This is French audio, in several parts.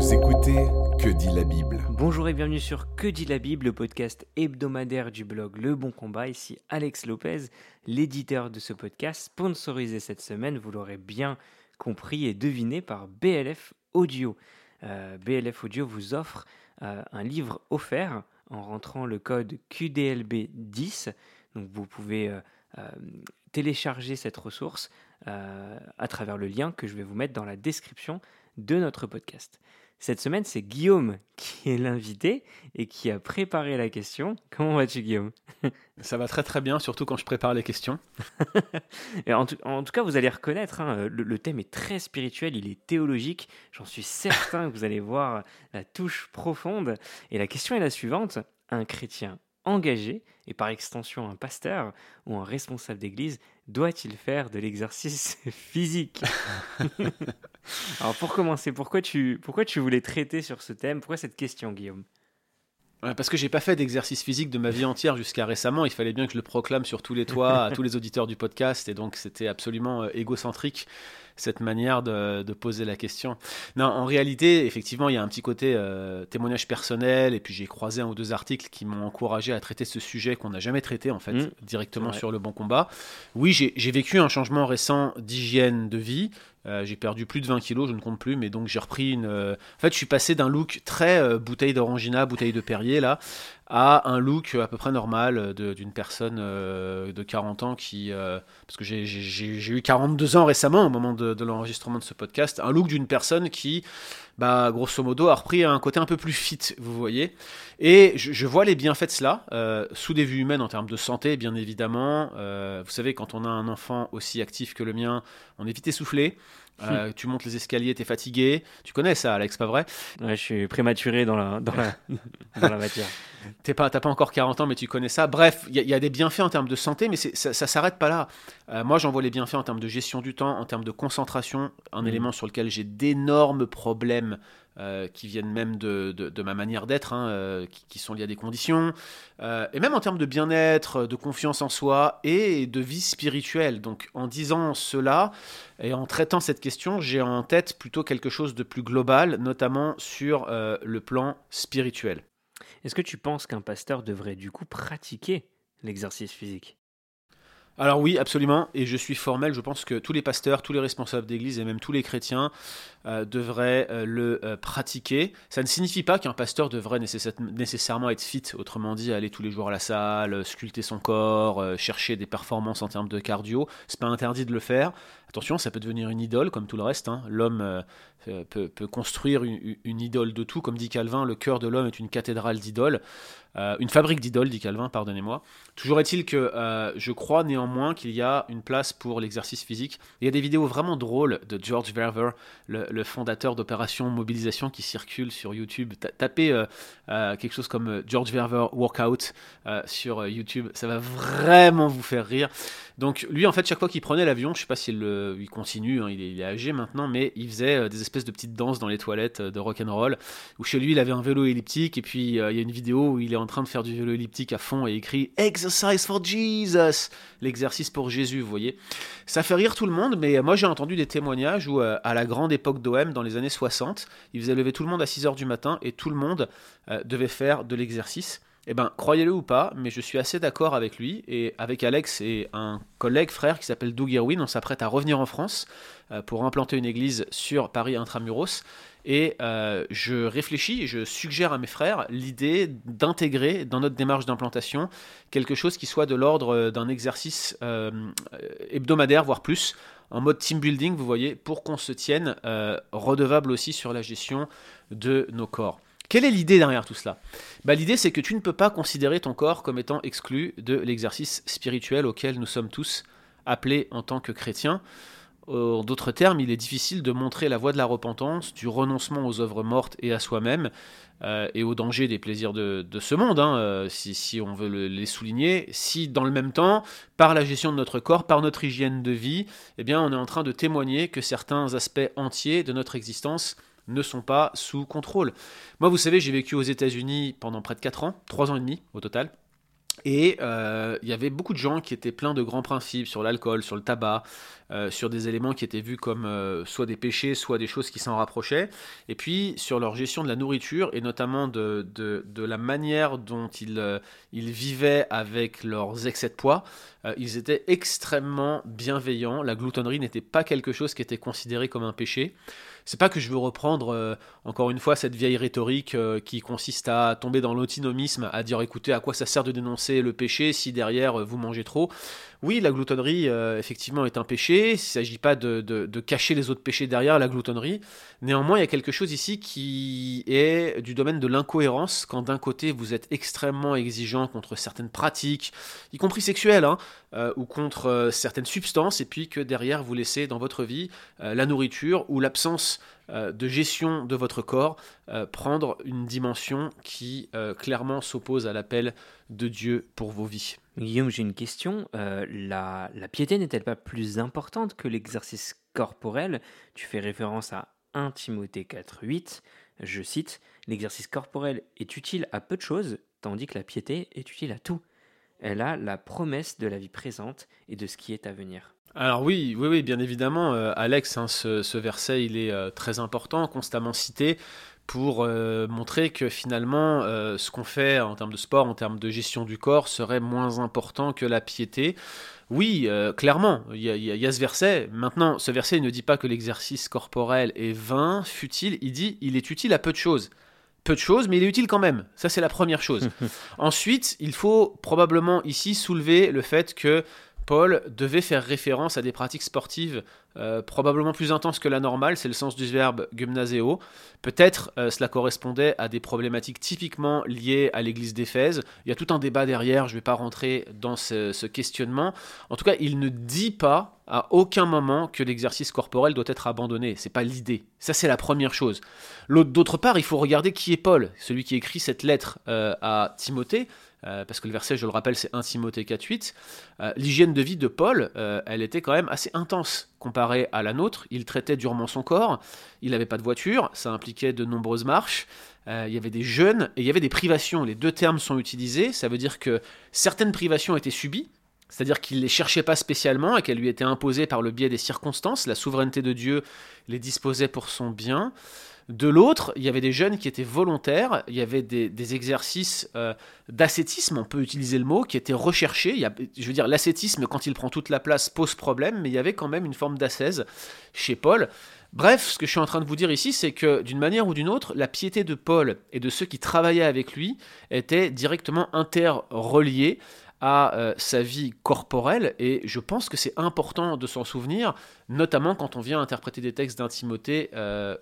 Vous écoutez Que dit la Bible Bonjour et bienvenue sur Que dit la Bible, le podcast hebdomadaire du blog Le Bon Combat. Ici Alex Lopez, l'éditeur de ce podcast, sponsorisé cette semaine, vous l'aurez bien compris et deviné par BLF Audio. Euh, BLF Audio vous offre euh, un livre offert en rentrant le code QDLB10. Donc vous pouvez euh, télécharger cette ressource à travers le lien que je vais vous mettre dans la description de notre podcast. Cette semaine, c'est Guillaume qui est l'invité et qui a préparé la question. Comment vas-tu, Guillaume? Ça va très très bien, surtout quand je prépare les questions. en, tout, en, tout, cas, vous allez reconnaître, hein, le, le, thème est très spirituel, il est théologique. J'en suis certain que vous allez voir la touche profonde. Et la question est la suivante. Un chrétien engagé, et par extension un pasteur ou un responsable d'église, doit-il faire de l'exercice physique? Alors pour commencer, pourquoi tu, pourquoi tu voulais traiter sur ce thème? Pourquoi cette question, Guillaume? Parce que j'ai pas fait d'exercice physique de ma vie entière jusqu'à récemment. Il fallait bien que je le proclame sur tous les toits à tous les auditeurs du podcast, et donc c'était absolument égocentrique cette manière de, de, poser la question. Non, en réalité, effectivement, il y a un petit côté euh, témoignage personnel, et puis j'ai croisé un ou deux articles qui m'ont encouragé à traiter ce sujet qu'on n'a jamais traité, en fait, mmh, directement sur le bon combat. Oui, j'ai vécu un changement récent d'hygiène de vie. Euh, j'ai perdu plus de 20 kilos, je ne compte plus, mais donc j'ai repris une. Euh... En fait, je suis passé d'un look très euh, bouteille d'orangina, bouteille de Perrier, là, à un look à peu près normal d'une personne euh, de 40 ans qui. Euh, parce que j'ai eu 42 ans récemment au moment de, l'enregistrement de ce podcast, un look d'une personne qui, bah, grosso modo, a repris un côté un peu plus fit, vous voyez. Et je, vois les bienfaits de cela, euh, sous des vues humaines en termes de santé, bien évidemment. vous savez, quand on a un enfant aussi actif que le mien, on est vite essoufflé. Euh, tu montes les escaliers, tu es fatigué. Tu connais ça, Alex, pas vrai? Ouais, je suis prématuré dans la, dans la, dans la matière. Tu pas, pas encore 40 ans, mais tu connais ça. Bref, il y, y, a des bienfaits en termes de santé, mais ça, ça s'arrête pas là. Euh, moi, j'en vois les bienfaits en termes de gestion du temps, en termes de concentration, un mmh. élément sur lequel j'ai d'énormes problèmes euh, qui viennent même de, de, de ma manière d'être, hein, euh, qui, qui, sont liées à des conditions, euh, et même en termes de bien-être, de confiance en soi et de vie spirituelle. Donc en disant cela et en traitant cette question, j'ai en tête plutôt quelque chose de plus global, notamment sur le plan spirituel. Est-ce que tu penses qu'un pasteur devrait du coup pratiquer l'exercice physique? Alors oui, absolument, et je suis formel, je pense que tous les pasteurs, tous les responsables d'église et même tous les chrétiens euh, devraient euh, le euh, pratiquer. Ça ne signifie pas qu'un pasteur devrait nécess nécessairement être fit, autrement dit aller tous les jours à la salle, sculpter son corps, chercher des performances en termes de cardio. C'est pas interdit de le faire. Attention, ça peut devenir une idole comme tout le reste. Hein. L'homme peut, construire une, une, idole de tout. Comme dit Calvin, le cœur de l'homme est une cathédrale d'idoles. Une fabrique d'idoles, dit Calvin, pardonnez-moi. Toujours est-il que je crois néanmoins qu'il y a une place pour l'exercice physique. Il y a des vidéos vraiment drôles de George Verver, le, le fondateur d'Opération Mobilisation, qui circulent sur YouTube. Tapez euh, euh, quelque chose comme George Verver Workout euh, sur YouTube, ça va vraiment vous faire rire. Donc lui, en fait, chaque fois qu'il prenait l'avion, je sais pas s'il il continue, hein, il, est, âgé maintenant, mais il faisait des espèces de petites danses dans les toilettes de rock'n'roll, où chez lui, il avait un vélo elliptique, et puis il y a une vidéo où il est en train de faire du vélo elliptique à fond et écrit Exercise for Jesus, l'exercice pour Jésus, vous voyez. Ça fait rire tout le monde, mais moi j'ai entendu des témoignages où euh, à la grande époque d'OM, dans les années 60, il faisait lever tout le monde à 6h du matin et tout le monde euh, devait faire de l'exercice. Eh ben, croyez-le ou pas, mais je suis assez d'accord avec lui et avec Alex et un collègue frère qui s'appelle Doug Irwin. On s'apprête à revenir en France euh, pour implanter une église sur Paris intramuros. Et euh, je réfléchis, je suggère à mes frères l'idée d'intégrer dans notre démarche d'implantation quelque chose qui soit de l'ordre d'un exercice euh, hebdomadaire, voire plus, en mode team building, vous voyez, pour qu'on se tienne euh, redevable aussi sur la gestion de nos corps. Quelle est l'idée derrière tout cela? Bah, L'idée, c'est que tu ne peux pas considérer ton corps comme étant exclu de l'exercice spirituel auquel nous sommes tous appelés en tant que chrétiens. En d'autres termes, il est difficile de montrer la voie de la repentance, du renoncement aux œuvres mortes et à soi-même, euh, et au danger des plaisirs de, ce monde, hein, euh, si, si, on veut le, les souligner, si dans le même temps, par la gestion de notre corps, par notre hygiène de vie, eh bien, on est en train de témoigner que certains aspects entiers de notre existence ne sont pas sous contrôle. Moi, vous savez, j'ai vécu aux États-Unis pendant près de 4 ans, 3 ans et demi au total. Et il euh, y avait beaucoup de gens qui étaient pleins de grands principes sur l'alcool, sur le tabac, euh, sur des éléments qui étaient vus comme euh, soit des péchés, soit des choses qui s'en rapprochaient, et puis sur leur gestion de la nourriture, et notamment de, de, la manière dont ils, ils, vivaient avec leurs excès de poids. ils étaient extrêmement bienveillants, la gloutonnerie n'était pas quelque chose qui était considéré comme un péché c'est pas que je veux reprendre euh, encore une fois cette vieille rhétorique euh, qui consiste à tomber dans l'antinomisme, à dire écoutez à quoi ça sert de dénoncer le péché si derrière euh, vous mangez trop? Oui, la gloutonnerie effectivement est un péché. Il ne s'agit pas de, cacher les autres péchés derrière la gloutonnerie. Néanmoins, il y a quelque chose ici qui est du domaine de l'incohérence quand d'un côté vous êtes extrêmement exigeant contre certaines pratiques, y compris sexuelles, hein, ou contre certaines substances, et puis que derrière vous laissez dans votre vie la nourriture ou l'absence euh, de gestion de votre corps euh, prendre une dimension qui euh, clairement s'oppose à l'appel de Dieu pour vos vies. Guillaume, j'ai une question. La, la, piété n'est-elle pas plus importante que l'exercice corporel? Tu fais référence à 1 Timothée 4.8. Je cite, L'exercice corporel est utile à peu de choses, tandis que la piété est utile à tout. Elle a la promesse de la vie présente et de ce qui est à venir. Alors oui, oui, oui, bien évidemment, euh, Alex, hein, ce, verset, il est euh, très important, constamment cité pour euh, montrer que finalement, ce qu'on fait en termes de sport, en termes de gestion du corps, serait moins important que la piété. Oui, clairement, il y, a ce verset. Maintenant, ce verset il ne dit pas que l'exercice corporel est vain, futile, il dit il est utile à peu de choses peu de choses, mais il est utile quand même. Ça, c'est la première chose. Ensuite, il faut probablement ici soulever le fait que Paul devait faire référence à des pratiques sportives euh, probablement plus intenses que la normale, c'est le sens du verbe gymnaseo. Peut-être euh, cela correspondait à des problématiques typiquement liées à l'église d'Éphèse. Il y a tout un débat derrière, je ne vais pas rentrer dans ce, questionnement. En tout cas, il ne dit pas à aucun moment que l'exercice corporel doit être abandonné. C'est pas l'idée. Ça, c'est la première chose. D'autre part, il faut regarder qui est Paul, celui qui écrit cette lettre euh, à Timothée. Euh, parce que le verset, je le rappelle, c'est 1 Timothée 4.8, euh, l'hygiène de vie de Paul, euh, elle était quand même assez intense comparée à la nôtre. Il traitait durement son corps, il n'avait pas de voiture, ça impliquait de nombreuses marches, il y avait des jeûnes et il y avait des privations. Les deux termes sont utilisés, ça veut dire que certaines privations étaient subies, c'est-à-dire qu'il ne les cherchait pas spécialement et qu'elles lui étaient imposées par le biais des circonstances, la souveraineté de Dieu les disposait pour son bien. De l'autre, il y avait des jeunes qui étaient volontaires, il y avait des, exercices euh, d'ascétisme, on peut utiliser le mot, qui étaient recherchés. Je veux dire, l'ascétisme, quand il prend toute la place, pose problème, mais il y avait quand même une forme d'ascèse chez Paul. Bref, ce que je suis en train de vous dire ici, c'est que d'une manière ou d'une autre, la piété de Paul et de ceux qui travaillaient avec lui était directement interreliée à euh, sa vie corporelle et je pense que c'est important de s'en souvenir, notamment quand on vient interpréter des textes d'un Timothée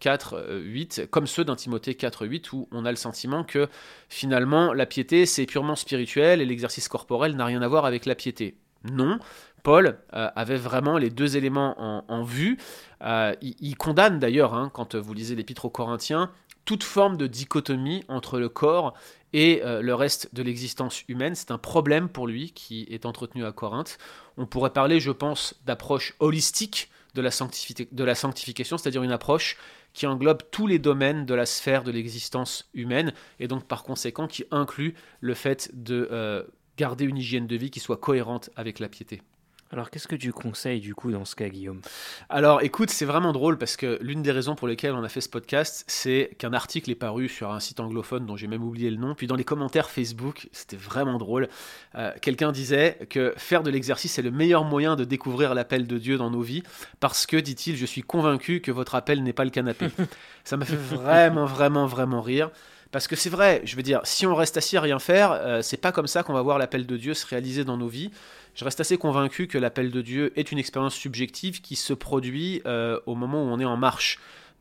4, 8, comme ceux d'un Timothée 4, 8, où on a le sentiment que finalement la piété c'est purement spirituel et l'exercice corporel n'a rien à voir avec la piété. Non, Paul euh, avait vraiment les deux éléments en, vue. Euh, il, condamne d'ailleurs, hein, quand vous lisez l'épître aux Corinthiens, toute forme de dichotomie entre le corps et euh, le reste de l'existence humaine. C'est un problème pour lui qui est entretenu à Corinthe. On pourrait parler, je pense, d'approche holistique de la, sanctification, c'est-à-dire une approche qui englobe tous les domaines de la sphère de l'existence humaine et donc par conséquent qui inclut le fait de euh, garder une hygiène de vie qui soit cohérente avec la piété. Alors qu'est-ce que tu conseilles du coup dans ce cas, Guillaume? Alors écoute, c'est vraiment drôle parce que l'une des raisons pour lesquelles on a fait ce podcast, c'est qu'un article est paru sur un site anglophone dont j'ai même oublié le nom, puis dans les commentaires Facebook, c'était vraiment drôle, euh, quelqu'un disait que faire de l'exercice est le meilleur moyen de découvrir l'appel de Dieu dans nos vies, parce que, dit-il, je suis convaincu que votre appel n'est pas le canapé. Ça m'a fait vraiment, vraiment, vraiment rire. Parce que c'est vrai, je veux dire, si on reste assis à rien faire, euh, c'est pas comme ça qu'on va voir l'appel de Dieu se réaliser dans nos vies. Je reste assez convaincu que l'appel de Dieu est une expérience subjective qui se produit euh, au moment où on est en marche.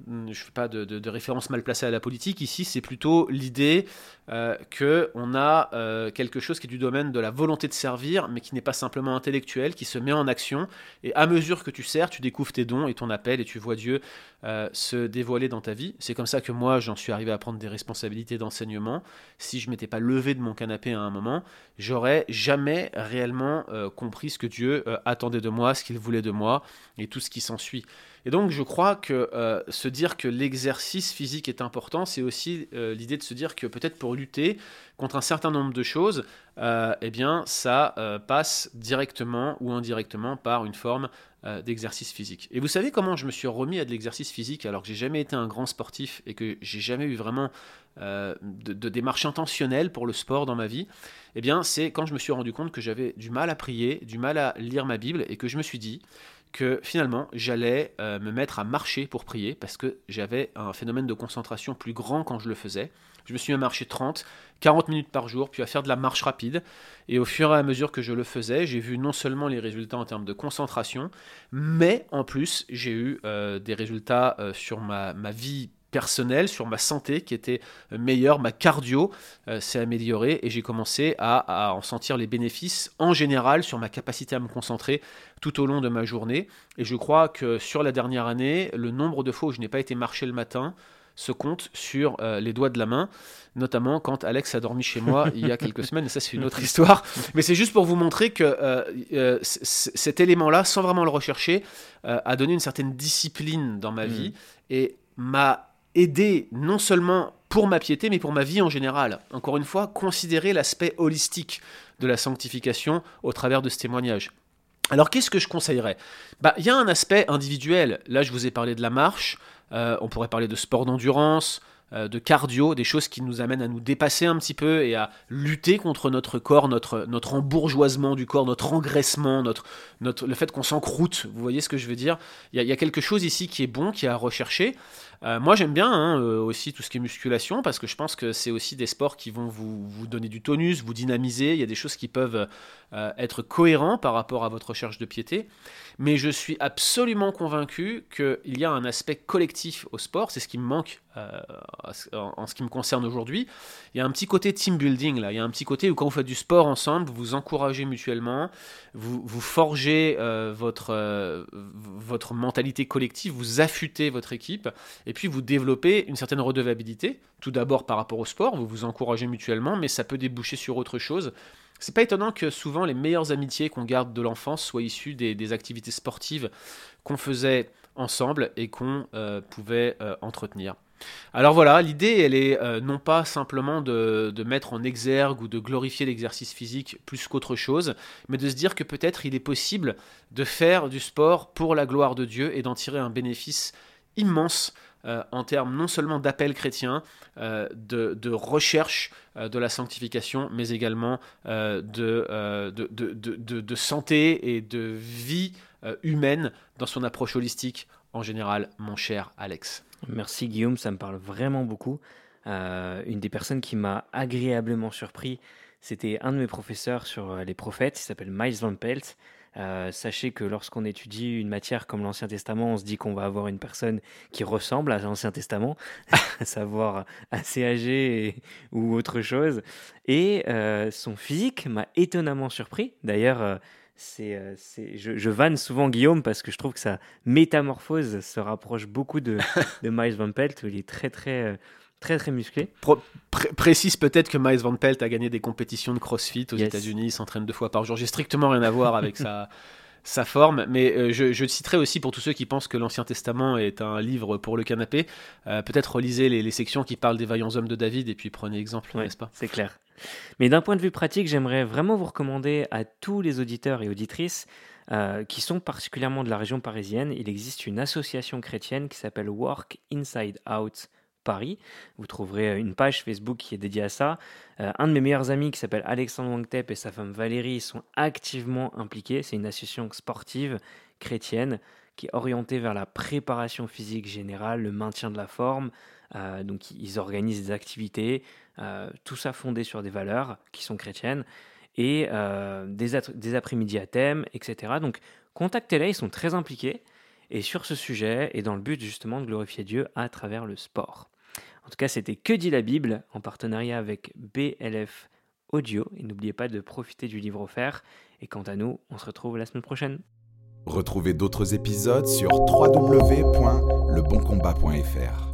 Hmm, je ne fais pas de, référence mal placée à la politique, ici c'est plutôt l'idée euh, qu'on a euh, quelque chose qui est du domaine de la volonté de servir, mais qui n'est pas simplement intellectuel, qui se met en action, et à mesure que tu sers, tu découvres tes dons et ton appel, et tu vois Dieu euh, se dévoiler dans ta vie. C'est comme ça que moi j'en suis arrivé à prendre des responsabilités d'enseignement. Si je m'étais pas levé de mon canapé à un moment, j'aurais jamais réellement compris ce que Dieu attendait de moi, ce qu'il voulait de moi, et tout ce qui s'ensuit. Et donc je crois que euh, se dire que l'exercice physique est important, c'est aussi euh, l'idée de se dire que peut-être pour lutter contre un certain nombre de choses, euh, eh bien ça passe directement ou indirectement par une forme d'exercice physique. Et vous savez comment je me suis remis à de l'exercice physique alors que j'ai jamais été un grand sportif et que j'ai jamais eu vraiment de, de démarche intentionnelle pour le sport dans ma vie? Eh bien c'est quand je me suis rendu compte que j'avais du mal à prier, du mal à lire ma Bible et que je me suis dit que finalement j'allais euh, me mettre à marcher pour prier parce que j'avais un phénomène de concentration plus grand quand je le faisais. Je me suis mis à marcher 30, 40 minutes par jour, puis à faire de la marche rapide. Et au fur et à mesure que je le faisais, j'ai vu non seulement les résultats en termes de concentration, mais en plus j'ai eu euh, des résultats euh, sur ma, ma vie personnel, sur ma santé qui était meilleure, ma cardio euh, s'est améliorée et j'ai commencé à, en sentir les bénéfices en général sur ma capacité à me concentrer tout au long de ma journée. Et je crois que sur la dernière année, le nombre de fois où je n'ai pas été marcher le matin se compte sur euh, les doigts de la main, notamment quand Alex a dormi chez moi il y a quelques semaines, et ça c'est une autre histoire. Mais c'est juste pour vous montrer que euh, cet élément-là, sans vraiment le rechercher, a donné une certaine discipline dans ma mmh. vie et m'a aider non seulement pour ma piété, mais pour ma vie en général. Encore une fois, considérer l'aspect holistique de la sanctification au travers de ce témoignage. Alors qu'est-ce que je conseillerais? Bah, Il y a un aspect individuel. Là, je vous ai parlé de la marche, euh, on pourrait parler de sport d'endurance, euh, de cardio, des choses qui nous amènent à nous dépasser un petit peu et à lutter contre notre corps, notre, embourgeoisement du corps, notre engraissement, notre, le fait qu'on s'encroute. Vous voyez ce que je veux dire? Il y, a, quelque chose ici qui est bon, qui est à rechercher. Euh, moi j'aime bien hein, euh, aussi tout ce qui est musculation parce que je pense que c'est aussi des sports qui vont vous, vous, donner du tonus, vous dynamiser. Il y a des choses qui peuvent être cohérents par rapport à votre recherche de piété. Mais je suis absolument convaincu qu'il y a un aspect collectif au sport. C'est ce qui me manque euh, en, ce qui me concerne aujourd'hui, il y a un petit côté team building là. Il y a un petit côté où quand vous faites du sport ensemble, vous vous encouragez mutuellement, vous, vous forgez euh, votre, euh, votre mentalité collective, vous affûtez votre équipe, et puis vous développez une certaine redevabilité. Tout d'abord par rapport au sport, vous vous encouragez mutuellement, mais ça peut déboucher sur autre chose. C'est pas étonnant que souvent les meilleures amitiés qu'on garde de l'enfance soient issues des, activités sportives qu'on faisait ensemble et qu'on pouvait entretenir. Alors voilà, l'idée, elle est euh, non pas simplement de, mettre en exergue ou de glorifier l'exercice physique plus qu'autre chose, mais de se dire que peut-être il est possible de faire du sport pour la gloire de Dieu et d'en tirer un bénéfice immense euh, en termes non seulement d'appel chrétien, euh, de, recherche de la sanctification, mais également de, de, santé et de vie humaine dans son approche holistique en général, mon cher Alex. Merci Guillaume, ça me parle vraiment beaucoup. Euh, une des personnes qui m'a agréablement surpris, c'était un de mes professeurs sur euh, les prophètes, il s'appelle Miles Van Pelt. Euh, sachez que lorsqu'on étudie une matière comme l'Ancien Testament, on se dit qu'on va avoir une personne qui ressemble à l'Ancien Testament, à savoir assez âgé ou autre chose. Et son physique m'a étonnamment surpris. D'ailleurs, c'est, c'est, je, vanne souvent Guillaume parce que je trouve que sa métamorphose se rapproche beaucoup de, de Miles Van Pelt, où il est très très très très musclé. précise peut-être que Miles Van Pelt a gagné des compétitions de CrossFit aux États-Unis, il s'entraîne deux fois par jour. J'ai strictement rien à voir avec sa sa forme. Mais euh, je, je, citerai aussi pour tous ceux qui pensent que l'Ancien Testament est un livre pour le canapé, euh, peut-être relisez les, sections qui parlent des vaillants hommes de David et puis prenez exemple, n'est-ce pas? C'est clair. Mais d'un point de vue pratique, j'aimerais vraiment vous recommander à tous les auditeurs et auditrices euh, qui sont particulièrement de la région parisienne, il existe une association chrétienne qui s'appelle Work Inside Out Paris. Vous trouverez une page Facebook qui est dédiée à ça. Euh, un de mes meilleurs amis qui s'appelle Alexandre Wangtep et sa femme Valérie sont activement impliqués. C'est une association sportive chrétienne qui est orientée vers la préparation physique générale, le maintien de la forme. Euh, donc ils organisent des activités, euh, tout ça fondé sur des valeurs qui sont chrétiennes et des, des après-midi à thème, etc. Donc contactez-les, ils sont très impliqués et sur ce sujet et dans le but justement de glorifier Dieu à travers le sport. En tout cas, c'était Que dit la Bible en partenariat avec BLF Audio. Et n'oubliez pas de profiter du livre offert. Et quant à nous, on se retrouve la semaine prochaine. Retrouvez d'autres épisodes sur www.leboncombat.fr.